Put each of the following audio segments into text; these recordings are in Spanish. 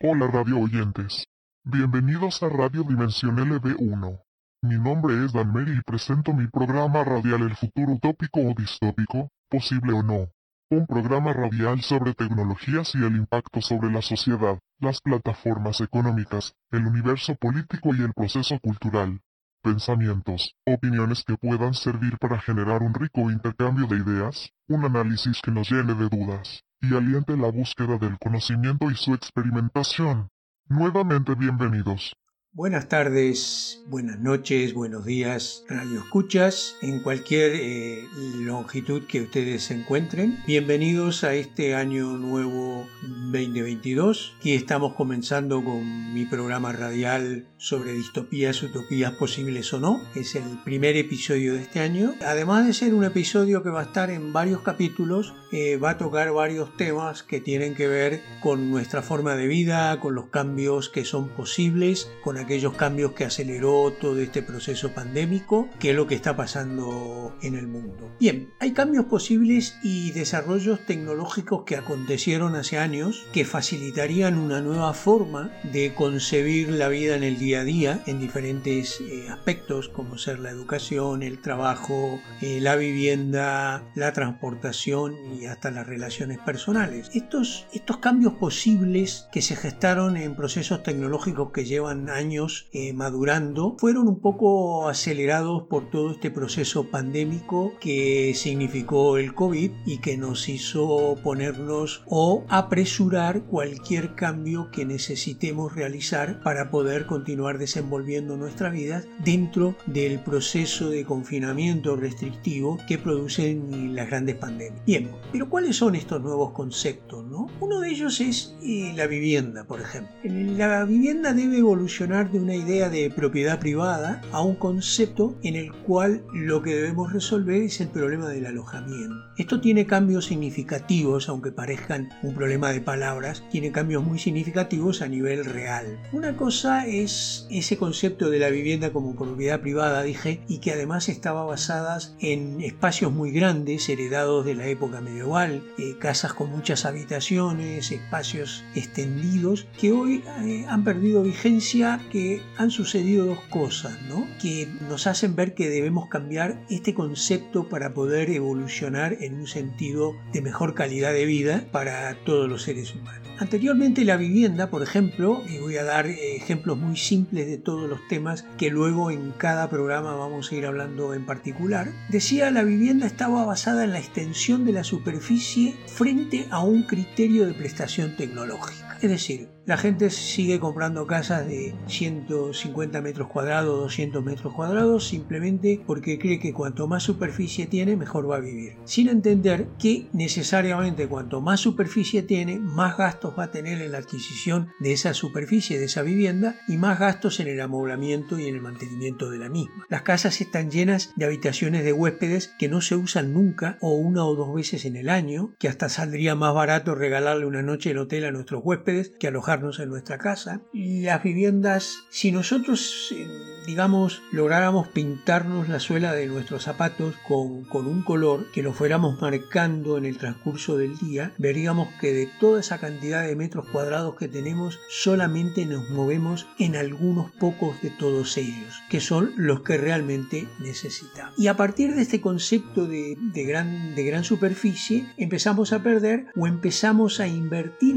Hola radio oyentes. Bienvenidos a Radio Dimensión LB1. Mi nombre es Dan Mary y presento mi programa radial El futuro utópico o distópico, posible o no. Un programa radial sobre tecnologías y el impacto sobre la sociedad, las plataformas económicas, el universo político y el proceso cultural. Pensamientos, opiniones que puedan servir para generar un rico intercambio de ideas, un análisis que nos llene de dudas y aliente la búsqueda del conocimiento y su experimentación. Nuevamente bienvenidos. Buenas tardes, buenas noches, buenos días, radio escuchas, en cualquier eh, longitud que ustedes se encuentren. Bienvenidos a este año nuevo 2022. Aquí estamos comenzando con mi programa radial sobre distopías, utopías posibles o no. Es el primer episodio de este año. Además de ser un episodio que va a estar en varios capítulos, eh, va a tocar varios temas que tienen que ver con nuestra forma de vida, con los cambios que son posibles, con aquellos cambios que aceleró todo este proceso pandémico, que es lo que está pasando en el mundo. Bien, hay cambios posibles y desarrollos tecnológicos que acontecieron hace años que facilitarían una nueva forma de concebir la vida en el día a día en diferentes eh, aspectos como ser la educación, el trabajo, eh, la vivienda, la transportación y hasta las relaciones personales. Estos, estos cambios posibles que se gestaron en procesos tecnológicos que llevan años eh, madurando fueron un poco acelerados por todo este proceso pandémico que significó el COVID y que nos hizo ponernos o apresurar cualquier cambio que necesitemos realizar para poder continuar desenvolviendo nuestra vida dentro del proceso de confinamiento restrictivo que producen las grandes pandemias. Bien, pero ¿cuáles son estos nuevos conceptos? No? Uno de ellos es eh, la vivienda, por ejemplo. La vivienda debe evolucionar de una idea de propiedad privada a un concepto en el cual lo que debemos resolver es el problema del alojamiento. Esto tiene cambios significativos, aunque parezcan un problema de palabras, tiene cambios muy significativos a nivel real. Una cosa es ese concepto de la vivienda como propiedad privada, dije, y que además estaba basada en espacios muy grandes heredados de la época medieval, eh, casas con muchas habitaciones, espacios extendidos, que hoy eh, han perdido vigencia que han sucedido dos cosas, ¿no? Que nos hacen ver que debemos cambiar este concepto para poder evolucionar en un sentido de mejor calidad de vida para todos los seres humanos. Anteriormente la vivienda, por ejemplo, y voy a dar ejemplos muy simples de todos los temas que luego en cada programa vamos a ir hablando en particular, decía la vivienda estaba basada en la extensión de la superficie frente a un criterio de prestación tecnológica. Es decir, la gente sigue comprando casas de 150 metros cuadrados, 200 metros cuadrados, simplemente porque cree que cuanto más superficie tiene, mejor va a vivir. Sin entender que necesariamente cuanto más superficie tiene, más gastos va a tener en la adquisición de esa superficie, de esa vivienda, y más gastos en el amoblamiento y en el mantenimiento de la misma. Las casas están llenas de habitaciones de huéspedes que no se usan nunca o una o dos veces en el año, que hasta saldría más barato regalarle una noche en hotel a nuestros huéspedes que alojar en nuestra casa. Las viviendas, si nosotros, eh, digamos, lográramos pintarnos la suela de nuestros zapatos con, con un color que lo fuéramos marcando en el transcurso del día, veríamos que de toda esa cantidad de metros cuadrados que tenemos, solamente nos movemos en algunos pocos de todos ellos, que son los que realmente necesitamos. Y a partir de este concepto de, de gran, de gran superficie, empezamos a perder o empezamos a invertir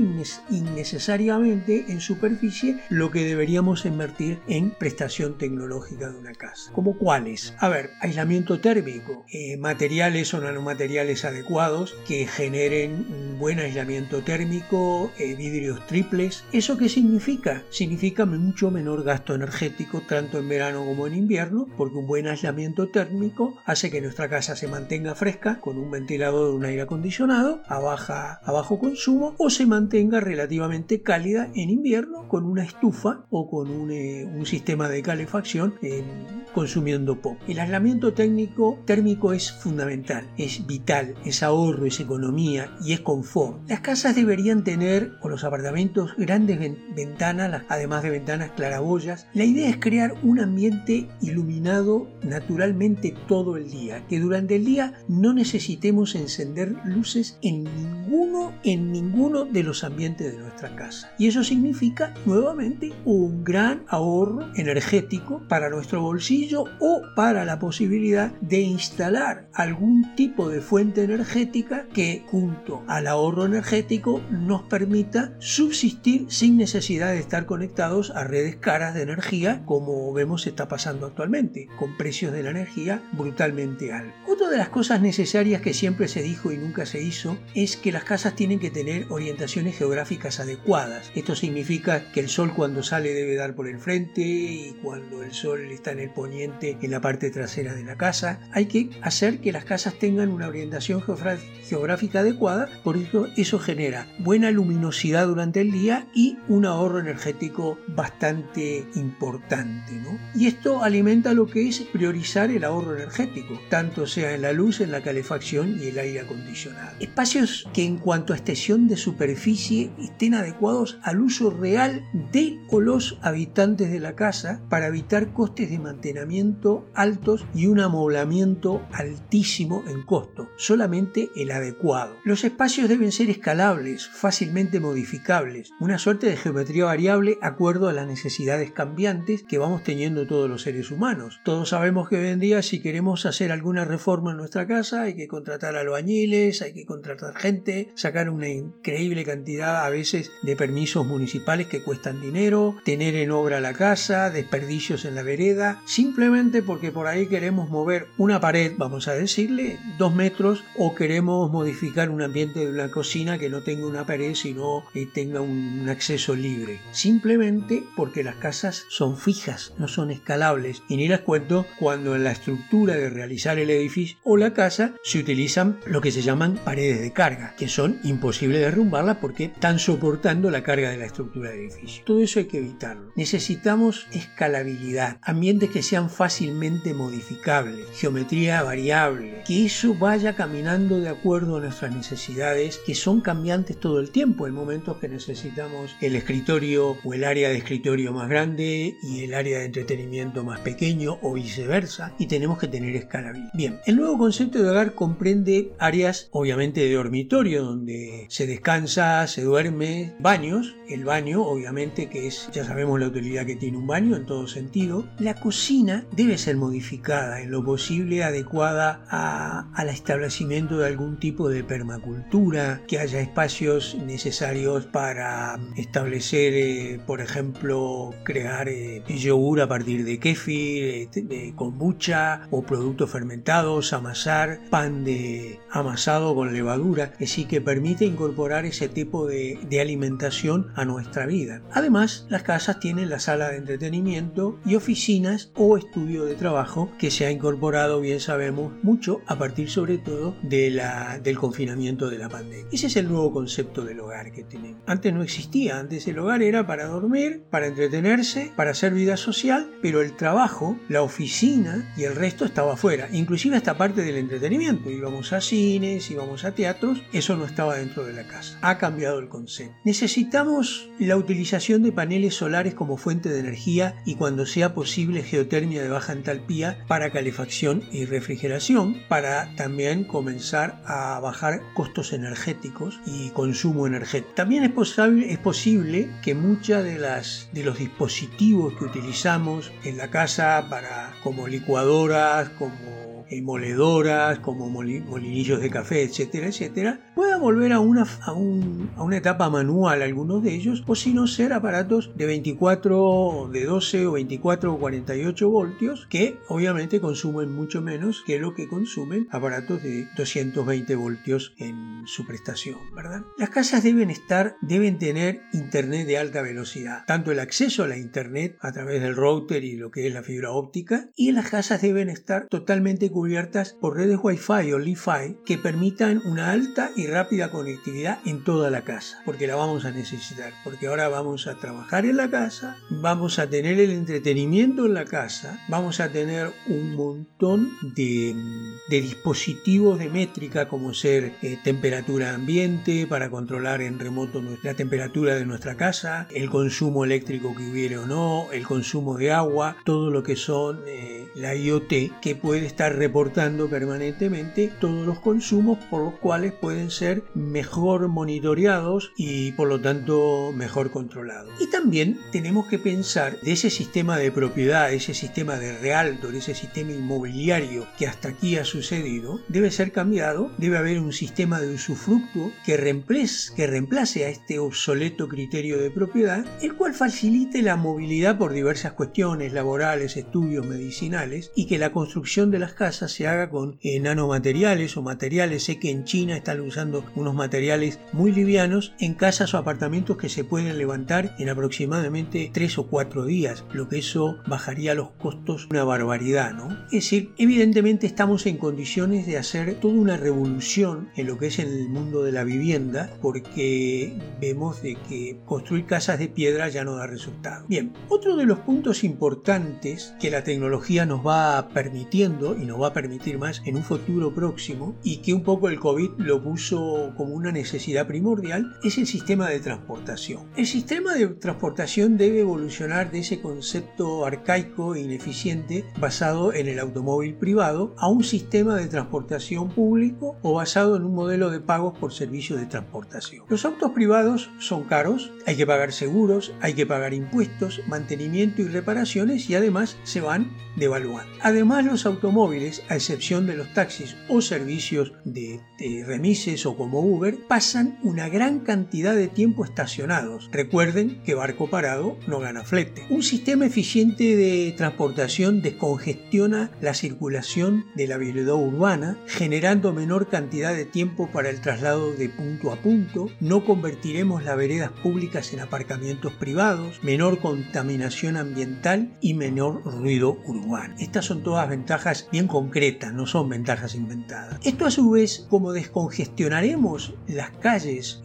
innecesariamente en superficie lo que deberíamos invertir en prestación tecnológica de una casa. ¿Como cuáles? A ver, aislamiento térmico, eh, materiales o nanomateriales adecuados que generen un buen aislamiento térmico, eh, vidrios triples. ¿Eso qué significa? Significa mucho menor gasto energético tanto en verano como en invierno, porque un buen aislamiento térmico hace que nuestra casa se mantenga fresca con un ventilador de un aire acondicionado a, baja, a bajo consumo o se mantenga relativamente cálida en invierno con una estufa o con un, eh, sistema de calefacción consumiendo poco. El aislamiento técnico, térmico es fundamental, es vital, es ahorro, es economía y es confort. Las casas deberían tener, o los apartamentos, grandes ventanas, además de ventanas claraboyas. La idea es crear un ambiente iluminado naturalmente todo el día, que durante el día no necesitemos encender luces en ninguno, en ninguno de los ambientes de nuestra casa. Y eso significa nuevamente un gran ahorro energético para nuestro bolsillo o para la posibilidad de instalar algún tipo de fuente energética que junto al ahorro energético nos permita subsistir sin necesidad de estar conectados a redes caras de energía como vemos está pasando actualmente, con precios de la energía brutalmente altos. Otra de las cosas necesarias que siempre se dijo y nunca se hizo es que las casas tienen que tener orientaciones geográficas adecuadas. Esto significa que el sol cuando sale debe dar por el frente y cuando el sol está en el poniente en la parte trasera de la casa. Hay que hacer que las casas tengan una orientación geográfica adecuada, por eso eso genera buena luminosidad durante el día y un ahorro energético bastante importante. Y esto alimenta lo que es priorizar el ahorro energético, tanto sea en la luz, en la calefacción y el aire acondicionado. Espacios que en cuanto a extensión de superficie estén adecuados al uso real de o los habitantes de la casa para evitar costes de mantenimiento altos y un amoblamiento altísimo en costo, solamente el adecuado. Los espacios deben ser escalables, fácilmente modificables, una suerte de geometría variable acuerdo a las necesidades cambiantes que vamos teniendo todos los seres humanos. Todos sabemos que hoy en día si queremos hacer alguna reforma en nuestra casa hay que contratar albañiles, hay que contratar gente, sacar una increíble cantidad a veces de permisos municipales que cuestan dinero, tener en obra la casa, desperdicios en la vereda, simplemente porque por ahí queremos mover una pared, vamos a decirle, dos metros, o queremos modificar un ambiente de una cocina que no tenga una pared, sino que tenga un acceso libre. Simplemente porque las casas son fijas, no son escalables. Y ni les cuento cuando en la estructura de realizar el edificio o la casa se utilizan lo que se llaman paredes de carga, que son imposibles de derrumbarlas porque están soportando la carga de la estructura del edificio. Todo eso hay que evitarlo. Necesitamos escalabilidad, ambientes que sean fácilmente modificables, geometría variable, que eso vaya caminando de acuerdo a nuestras necesidades, que son cambiantes todo el tiempo. En momentos que necesitamos el escritorio o el área de escritorio más grande y el área de entretenimiento más pequeño o viceversa, y tenemos que tener escalabilidad. Bien, el nuevo concepto de hogar comprende áreas obviamente de dormitorio donde se descansa, se duerme, baños, el baño obviamente que es, ya sabemos la utilidad que tiene un baño en todo sentido, la cocina debe ser modificada en lo posible adecuada al establecimiento de algún tipo de permacultura, que haya espacios necesarios para establecer, eh, por ejemplo, crear eh, yogur a partir de kéfir, eh, de kombucha o productos fermentados, amasar pan de amasado con levadura, decir, que permite incorporar ese tipo de alimentación a nuestra vida. Además, las casas tienen la sala de entretenimiento y oficinas o estudio de trabajo que se ha incorporado, bien sabemos, mucho a partir sobre todo de la, del confinamiento de la pandemia. Ese es el nuevo concepto del hogar que tenemos. Antes no existía, antes el hogar era para dormir, para entretenerse, para hacer vida social, pero el trabajo, la oficina y el resto estaba afuera, inclusive esta parte del entretenimiento. Íbamos a cines, íbamos a teatros, eso no estaba dentro de la casa. Ha cambiado el concepto. Necesitamos la utilización de paneles solares como fuente de energía y cuando sea posible geotermia de baja entalpía para calefacción y refrigeración, para también comenzar a bajar costos energéticos y consumo energético. También es posible, es posible que muchas de las de los dispositivos que utilizamos en la casa para como licuadoras, como moledoras, como molinillos de café, etcétera, etcétera, pueda volver a una, a, una etapa manual algunos de ellos, o si no ser aparatos de 24, de 12 o 24 o 48 voltios, que obviamente consumen mucho menos que lo que consumen aparatos de 220 voltios en su prestación, ¿verdad? Las casas deben estar, deben tener internet de alta velocidad, tanto el acceso a la internet a través del router y lo que es la fibra óptica, y las casas deben estar totalmente cubiertas por redes Wi-Fi o Li-Fi que permitan una alta y rápida conectividad en toda la casa, porque la vamos a necesitar, porque ahora vamos a trabajar en la casa, vamos a tener el entretenimiento en la casa, vamos a tener un montón de, dispositivos de métrica como ser eh, temperatura ambiente para controlar en remoto la temperatura de nuestra casa, el consumo eléctrico que hubiere o no, el consumo de agua, todo lo que son eh, la IoT que puede estar reportando permanentemente todos los consumos por los cuales pueden ser mejor monitoreados y por lo tanto mejor controlados. Y también tenemos que pensar de ese sistema de propiedad, ese sistema de realtor, ese sistema inmobiliario que hasta aquí ha sucedido, debe ser cambiado, debe haber un sistema de usufructo que reemplace, que reemplace a este obsoleto criterio de propiedad, el cual facilite la movilidad por diversas cuestiones laborales, estudios, medicinales y que la construcción de las casas se haga con eh, nanomateriales o materiales. Sé que en China están usando unos materiales muy livianos en casas o apartamentos que se pueden levantar en aproximadamente 3 o 4 días, lo que eso bajaría los costos una barbaridad, ¿no? Es decir, evidentemente estamos en condiciones de hacer toda una revolución en lo que es el mundo de la vivienda porque vemos de que construir casas de piedra ya no da resultado. Bien, otro de los puntos importantes que la tecnología nos va permitiendo y nos va a permitir más en un futuro próximo y que un poco el COVID lo puso como una necesidad primordial es el sistema de transportación. El sistema de transportación debe evolucionar de ese concepto arcaico e ineficiente basado en el automóvil privado a un sistema de transportación público o basado en un modelo de pagos por servicios de transportación. Los autos privados son caros, hay que pagar seguros, hay que pagar impuestos, mantenimiento y reparaciones y además se van devaluando. Además los automóviles, a excepción de los taxis o servicios de, remises o como Uber, pasan una gran cantidad de tiempo estacionados. Recuerden que barco parado no gana flete. Un sistema eficiente de transportación descongestiona la circulación de la vialidad urbana, generando menor cantidad de tiempo para el traslado de punto a punto, no convertiremos las veredas públicas en aparcamientos privados, menor contaminación ambiental y menor ruido urbano. Estas son todas ventajas bien concretas, no son ventajas inventadas. Esto a su vez, como descongestionaremos las calles,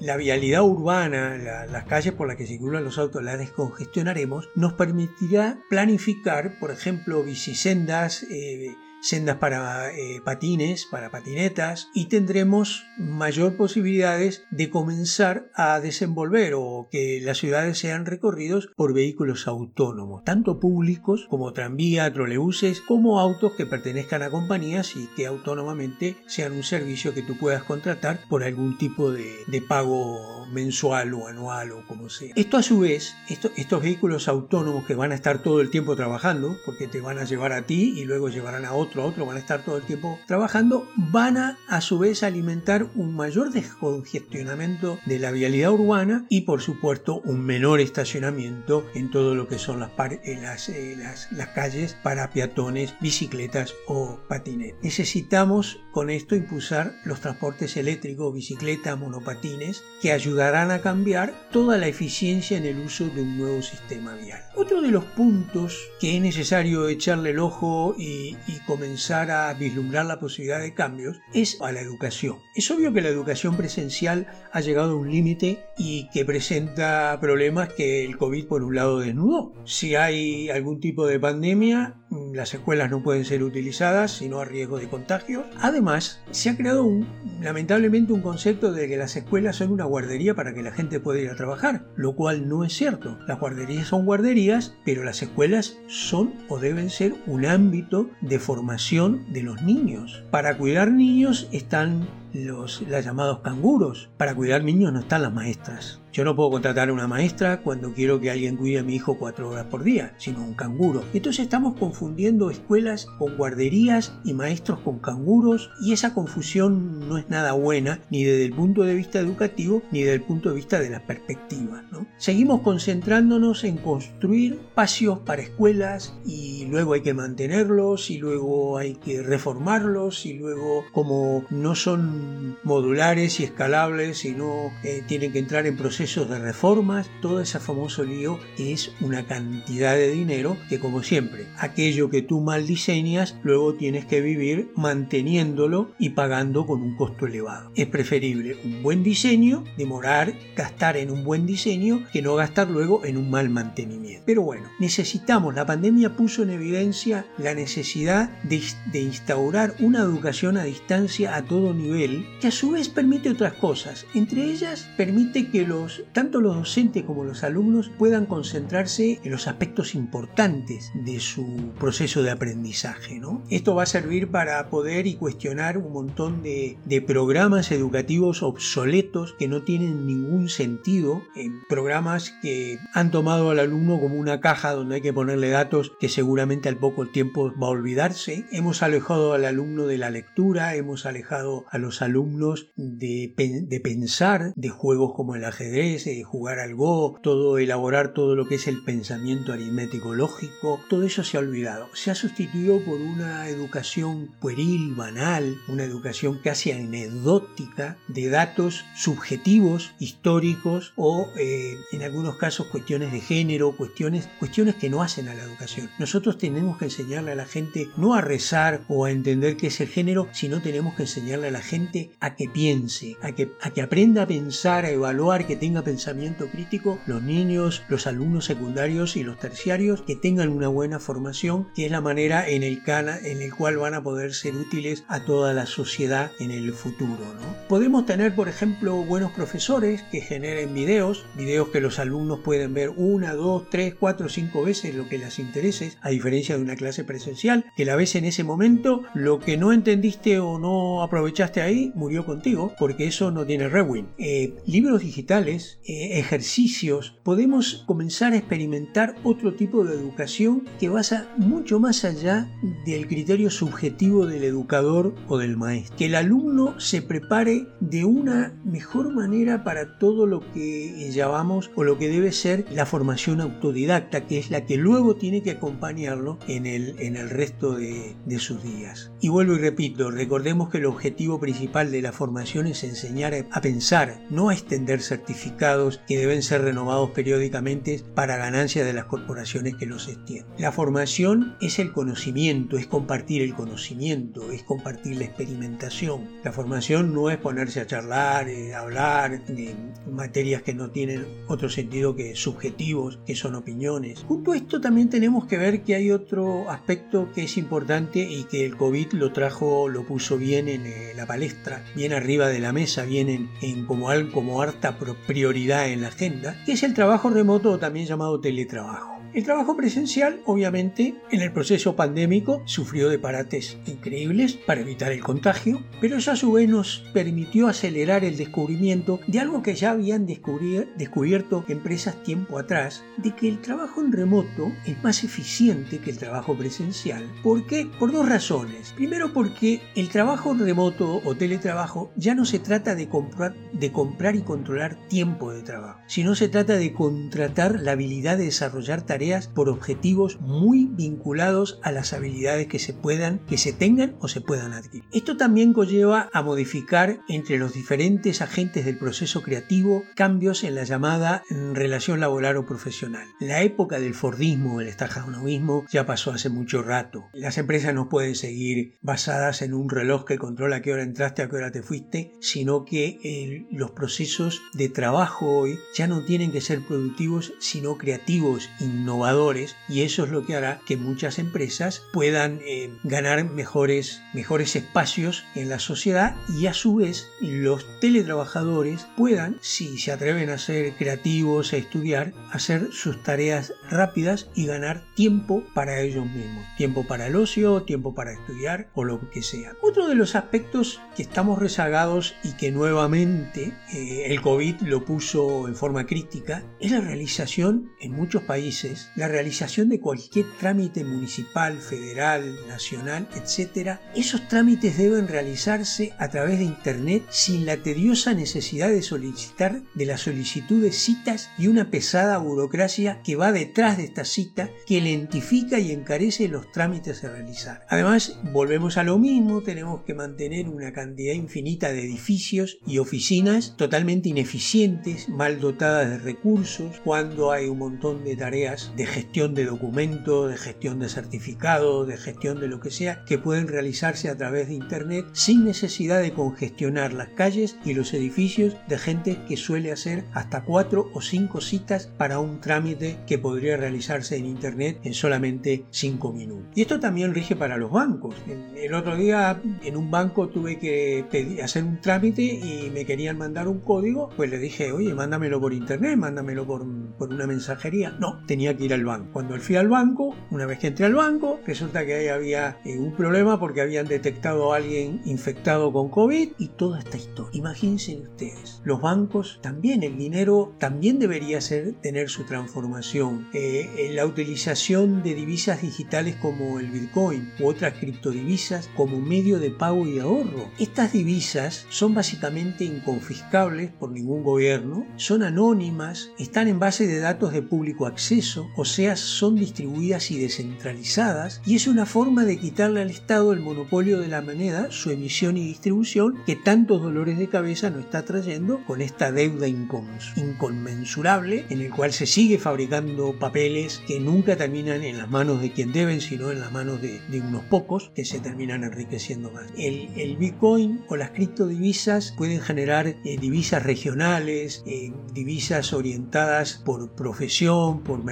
la vialidad urbana, las calles por las que circulan los autos, las descongestionaremos, nos permitirá planificar, por ejemplo, bicisendas, eh, sendas para eh, patines, para patinetas y tendremos mayor posibilidades de comenzar a desenvolver o que las ciudades sean recorridos por vehículos autónomos, tanto públicos como tranvía, trolebuses, como autos que pertenezcan a compañías y que autónomamente sean un servicio que tú puedas contratar por algún tipo de, pago mensual o anual o como sea. Esto a su vez, estos vehículos autónomos que van a estar todo el tiempo trabajando, porque te van a llevar a ti y luego llevarán a otro otro otro, van a estar todo el tiempo trabajando, van a a su vez alimentar un mayor descongestionamiento de la vialidad urbana y por supuesto un menor estacionamiento en todo lo que son las, eh, las, eh, las, las calles para peatones, bicicletas o patinetes. Necesitamos con esto impulsar los transportes eléctricos, bicicletas, monopatines, que ayudarán a cambiar toda la eficiencia en el uso de un nuevo sistema vial. Otro de los puntos que es necesario echarle el ojo y, y comenzar a vislumbrar la posibilidad de cambios es a la educación. Es obvio que la educación presencial ha llegado a un límite y que presenta problemas que el COVID por un lado desnudó. Si hay algún tipo de pandemia, las escuelas no pueden ser utilizadas sino a riesgo de contagio. Además, se ha creado un, lamentablemente un concepto de que las escuelas son una guardería para que la gente pueda ir a trabajar, lo cual no es cierto. Las guarderías son guarderías, pero las escuelas son o deben ser un ámbito de formación de los niños. Para cuidar niños están los, llamados canguros. Para cuidar niños no están las maestras. Yo no puedo contratar a una maestra cuando quiero que alguien cuide a mi hijo cuatro horas por día, sino un canguro. Entonces estamos confundiendo escuelas con guarderías y maestros con canguros y esa confusión no es nada buena ni desde el punto de vista educativo ni desde el punto de vista de la perspectiva. Seguimos concentrándonos en construir espacios para escuelas y luego hay que mantenerlos y luego hay que reformarlos y luego como no son modulares y escalables y no eh, tienen que entrar en procesos de reformas, todo ese famoso lío es una cantidad de dinero que como siempre, aquello que tú mal diseñas, luego tienes que vivir manteniéndolo y pagando con un costo elevado. Es preferible un buen diseño, demorar, gastar en un buen diseño, que no gastar luego en un mal mantenimiento. Pero bueno, necesitamos, la pandemia puso en evidencia la necesidad de instaurar una educación a distancia a todo nivel, que a su vez permite otras cosas. Entre ellas, permite que los, tanto los docentes como los alumnos puedan concentrarse en los aspectos importantes de su proceso de aprendizaje. ¿no? Esto va a servir para poder y cuestionar un montón de, de programas educativos obsoletos que no tienen ningún sentido, en programas que han tomado al alumno como una caja donde hay que ponerle datos que seguramente al poco tiempo va a olvidarse. Hemos alejado al alumno de la lectura, hemos alejado a los alumnos de, de pensar, de juegos como el ajedrez, de jugar al Go, todo elaborar todo lo que es el pensamiento aritmético lógico, todo eso se ha olvidado. Se ha sustituido por una educación pueril, banal, una educación casi anecdótica de datos subjetivos, históricos o eh, en algunos casos cuestiones de género, cuestiones, cuestiones que no hacen a la educación. Nosotros tenemos que enseñarle a la gente no a rezar o a entender qué es el género, sino tenemos que enseñarle a la gente a que piense, a que, a que aprenda a pensar, a evaluar, que tenga pensamiento crítico, los niños, los alumnos secundarios y los terciarios, que tengan una buena formación, que es la manera en el, cana, en el cual van a poder ser útiles a toda la sociedad en el futuro. ¿no? Podemos tener, por ejemplo, buenos profesores que generen videos, videos que los alumnos pueden ver una, dos, tres, cuatro, cinco veces lo que les interese, a diferencia de una clase presencial, que la ves en ese momento, lo que no entendiste o no aprovechaste ahí, murió contigo, porque eso no tiene rewind. Eh, libros digitales, eh, ejercicios, podemos comenzar a experimentar otro tipo de educación que basa mucho más allá del criterio subjetivo del educador o del maestro. Que el alumno se prepare de una mejor manera para todo lo que llamamos o lo que debe ser la formación autodidacta, que es la que luego tiene que acompañarlo en el, en el resto de, de sus días. Y vuelvo y repito, recordemos que el objetivo principal de la formación es enseñar a pensar, no a extender certificados que deben ser renovados periódicamente para ganancia de las corporaciones que los extienden. La formación es el conocimiento, es compartir el conocimiento, es compartir la experimentación. La formación no es ponerse a charlar, eh, hablar de materias que no tienen otro sentido que subjetivos, que son opiniones. Junto a esto también tenemos que ver que hay otro aspecto que es importante y que el COVID lo trajo, lo puso bien en eh, la palestra, bien arriba de la mesa, bien en, como, como harta prioridad en la agenda, que es el trabajo remoto también llamado teletrabajo. El trabajo presencial, obviamente, en el proceso pandémico sufrió de parates increíbles para evitar el contagio, pero eso a su vez nos permitió acelerar el descubrimiento de algo que ya habían descubierto empresas tiempo atrás, de que el trabajo en remoto es más eficiente que el trabajo presencial. ¿Por qué? Por dos razones. Primero porque el trabajo en remoto o teletrabajo ya no se trata de comprar, de comprar y controlar tiempo de trabajo, sino se trata de contratar la habilidad de desarrollar tareas por objetivos muy vinculados a las habilidades que se puedan, que se tengan o se puedan adquirir. Esto también conlleva a modificar entre los diferentes agentes del proceso creativo cambios en la llamada relación laboral o profesional. La época del Fordismo, el estajanovismo, ya pasó hace mucho rato. Las empresas no pueden seguir basadas en un reloj que controla a qué hora entraste, a qué hora te fuiste, sino que eh, los procesos de trabajo hoy ya no tienen que ser productivos, sino creativos, innovadores y eso es lo que hará que muchas empresas puedan eh, ganar mejores, mejores espacios en la sociedad y a su vez los teletrabajadores puedan, si se atreven a ser creativos, a estudiar, hacer sus tareas rápidas y ganar tiempo para ellos mismos. Tiempo para el ocio, tiempo para estudiar o lo que sea. Otro de los aspectos que estamos rezagados y que nuevamente eh, el COVID lo puso en forma crítica es la realización en muchos países la realización de cualquier trámite municipal, federal, nacional, etc., esos trámites deben realizarse a través de Internet sin la tediosa necesidad de solicitar de la solicitud de citas y una pesada burocracia que va detrás de esta cita que lentifica y encarece los trámites a realizar. Además, volvemos a lo mismo, tenemos que mantener una cantidad infinita de edificios y oficinas totalmente ineficientes, mal dotadas de recursos, cuando hay un montón de tareas de gestión de documentos, de gestión de certificados, de gestión de lo que sea, que pueden realizarse a través de Internet sin necesidad de congestionar las calles y los edificios de gente que suele hacer hasta cuatro o cinco citas para un trámite que podría realizarse en Internet en solamente cinco minutos. Y esto también rige para los bancos. El otro día en un banco tuve que hacer un trámite y me querían mandar un código, pues le dije, oye, mándamelo por Internet, mándamelo por, por una mensajería. No, tenía que ir al banco. Cuando fui al banco, una vez que entré al banco, resulta que ahí había eh, un problema porque habían detectado a alguien infectado con COVID y toda esta historia. Imagínense ustedes, los bancos también, el dinero también debería ser, tener su transformación. Eh, la utilización de divisas digitales como el Bitcoin u otras criptodivisas como medio de pago y ahorro. Estas divisas son básicamente inconfiscables por ningún gobierno, son anónimas, están en base de datos de público acceso, o sea, son distribuidas y descentralizadas, y es una forma de quitarle al Estado el monopolio de la moneda, su emisión y distribución, que tantos dolores de cabeza nos está trayendo con esta deuda inconmensurable en el cual se sigue fabricando papeles que nunca terminan en las manos de quien deben, sino en las manos de, unos pocos que se terminan enriqueciendo más. El, Bitcoin o las criptodivisas pueden generar eh, divisas regionales, eh, divisas orientadas por profesión, por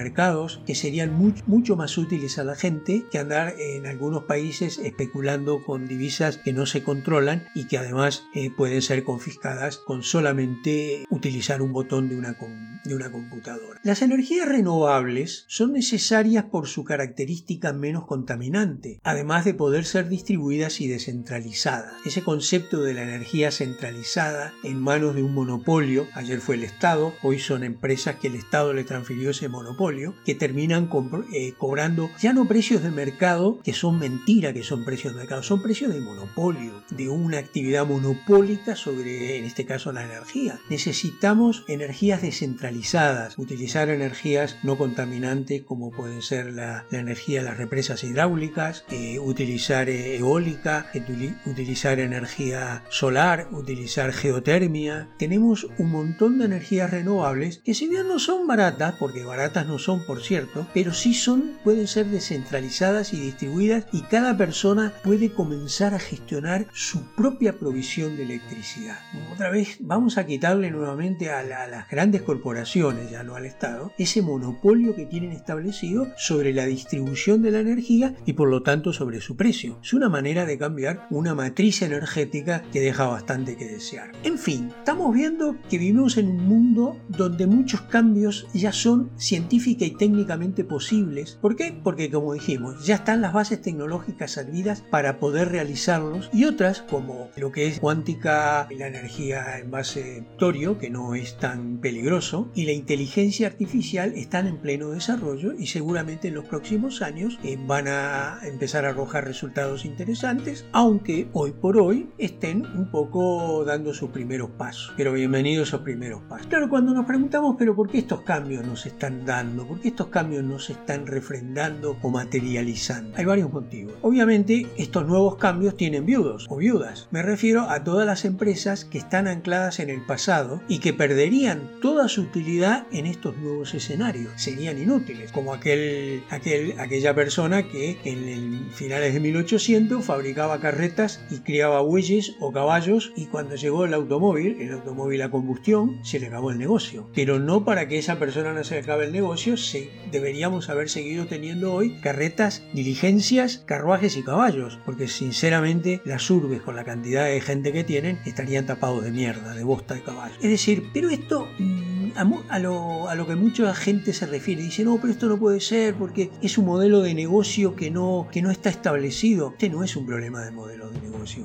que serían mucho más útiles a la gente que andar en algunos países especulando con divisas que no se controlan y que además eh, pueden ser confiscadas con solamente utilizar un botón de una, de una computadora. Las energías renovables son necesarias por su característica menos contaminante, además de poder ser distribuidas y descentralizadas. Ese concepto de la energía centralizada en manos de un monopolio, ayer fue el Estado, hoy son empresas que el Estado le transfirió ese monopolio, que terminan eh, cobrando ya no precios de mercado, que son mentira que son precios de mercado, son precios de monopolio, de una actividad monopólica sobre, en este caso, la energía. Necesitamos energías descentralizadas, utilizar energías no contaminantes como pueden ser la, energía de las represas hidráulicas, eh, utilizar eh, eólica, utilizar energía solar, utilizar geotermia. Tenemos un montón de energías renovables que si bien no son baratas, porque baratas no son por cierto, pero sí son, pueden ser descentralizadas y distribuidas y cada persona puede comenzar a gestionar su propia provisión de electricidad. Otra vez vamos a quitarle nuevamente a, a las grandes corporaciones, ya no al Estado, ese monopolio que tienen establecido sobre la distribución de la energía y por lo tanto sobre su precio. Es una manera de cambiar una matriz energética que deja bastante que desear. En fin, estamos viendo que vivimos en un mundo donde muchos cambios ya son científica y técnicamente posibles. ¿Por qué? Porque como dijimos, ya están las bases tecnológicas servidas para poder realizarlos y otras como lo que es cuántica la energía en base torio, que no es tan peligroso, y la inteligencia artificial están en pleno desarrollo y seguramente en los próximos años eh, van a empezar a arrojar resultados interesantes, aunque hoy por hoy estén un poco dando sus primeros pasos. Pero bienvenidos esos primeros pasos. Claro, cuando nos preguntamos, pero ¿por qué estos cambios nos están dando? ¿Por qué estos cambios no se están refrendando o materializando? Hay varios motivos. Obviamente, estos nuevos cambios tienen viudos o viudas. Me refiero a todas las empresas que están ancladas en el pasado y que perderían toda su utilidad en estos nuevos escenarios. Serían inútiles, como aquel, aquel, aquella persona que en el finales de 1800 fabricaba carretas y criaba bueyes o caballos y cuando llegó el automóvil, el automóvil a combustión, se le acabó el negocio. Pero no para que esa persona no se le acabe el negocio, deberíamos haber seguido teniendo hoy carretas, diligencias, carruajes y caballos, porque sinceramente las urbes con la cantidad de gente que tienen estarían tapados de mierda, de bosta de caballo. Es decir, pero esto mm, a, lo, a lo que mucha gente se refiere, dice, no, pero esto no puede ser porque es un modelo de negocio que no, que no está establecido. Este no es un problema de modelo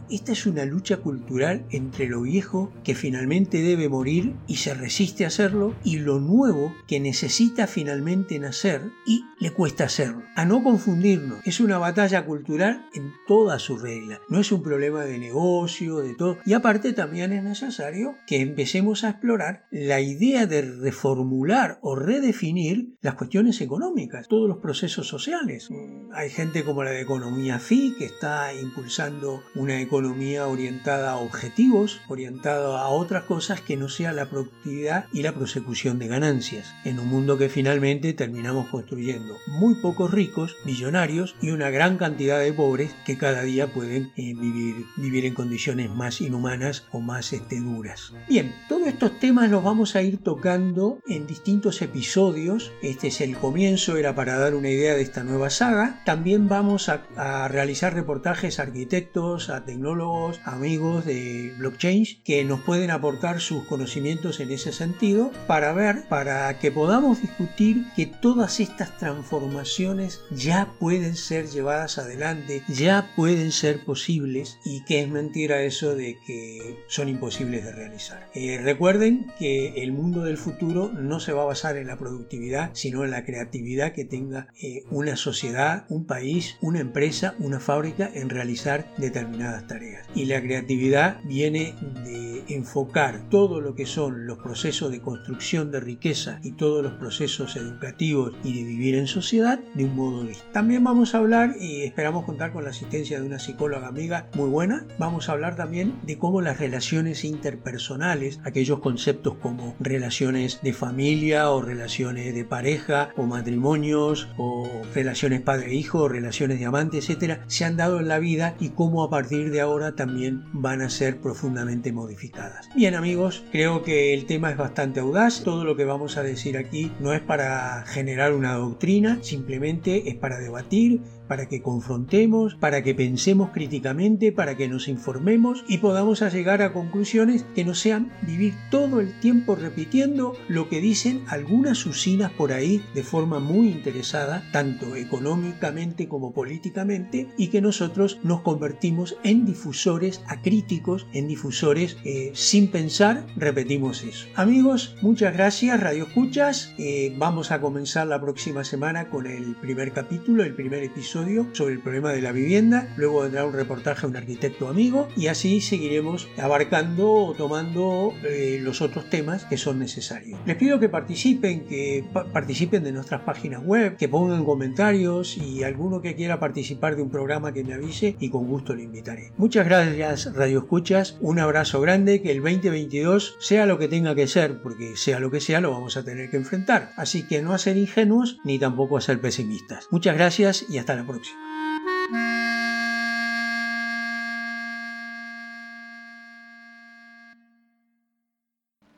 Esta es una lucha cultural entre lo viejo que finalmente debe morir y se resiste a hacerlo y lo nuevo que necesita finalmente nacer y le cuesta hacerlo. A no confundirnos, es una batalla cultural en toda su regla. No es un problema de negocio, de todo. Y aparte también es necesario que empecemos a explorar la idea de reformular o redefinir las cuestiones económicas, todos los procesos sociales. Hay gente como la de economía FI que está impulsando una economía orientada a objetivos, orientada a otras cosas que no sea la productividad y la prosecución de ganancias, en un mundo que finalmente terminamos construyendo muy pocos ricos, millonarios y una gran cantidad de pobres que cada día pueden eh, vivir, vivir en condiciones más inhumanas o más este, duras. Bien, todos estos temas los vamos a ir tocando en distintos episodios. Este es el comienzo, era para dar una idea de esta nueva saga. También vamos a, a realizar reportajes a arquitectos, a tecnólogos, amigos de blockchain que nos pueden aportar sus conocimientos en ese sentido para ver, para que podamos discutir que todas estas transformaciones ya pueden ser llevadas adelante, ya pueden ser posibles y que es mentira eso de que son imposibles de realizar. Eh, recuerden que el mundo del futuro no se va a basar en la productividad, sino en la creatividad que tenga eh, una sociedad, un país, una empresa, una fábrica en realizar determinadas tareas. Y la creatividad viene de enfocar todo lo que son los procesos de construcción de riqueza y todos los procesos educativos y de vivir en sociedad de un modo distinto. También vamos a hablar, y esperamos contar con la asistencia de una psicóloga amiga muy buena, vamos a hablar también de cómo las relaciones interpersonales, aquellos conceptos como relaciones de familia o relaciones de pareja o matrimonios o relaciones padre-hijo relaciones de amante, etcétera, se han dado en la vida y cómo a partir de ahora también van a ser profundamente modificadas. Bien amigos, creo que el tema es bastante audaz, todo lo que vamos a decir aquí no es para generar una doctrina, simplemente es para debatir, para que confrontemos, para que pensemos críticamente, para que nos informemos y podamos llegar a conclusiones que no sean vivir todo el tiempo repitiendo lo que dicen algunas usinas por ahí de forma muy interesada, tanto económicamente como políticamente, y que nosotros nos convertimos en difusores acríticos, en difusores eh, sin pensar, repetimos eso. Amigos, muchas gracias, Radio Escuchas. Eh, vamos a comenzar la próxima semana con el primer capítulo, el primer episodio sobre el problema de la vivienda, luego vendrá un reportaje a un arquitecto amigo y así seguiremos abarcando o tomando eh, los otros temas que son necesarios. Les pido que participen, que participen de nuestras páginas web, que pongan comentarios y alguno que quiera participar de un programa que me avise y con gusto le invitaré. Muchas gracias Radio Escuchas, un abrazo grande, que el 2022 sea lo que tenga que ser, porque sea lo que sea lo vamos a tener que enfrentar. Así que no a ser ingenuos ni tampoco a ser pesimistas. Muchas gracias y hasta la próxima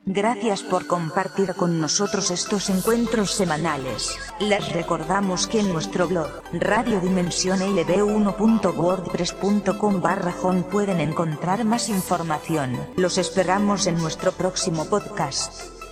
Gracias por compartir con nosotros estos encuentros semanales. Les recordamos que en nuestro blog, radiodimensionlb1.wordpress.com barra pueden encontrar más información. Los esperamos en nuestro próximo podcast.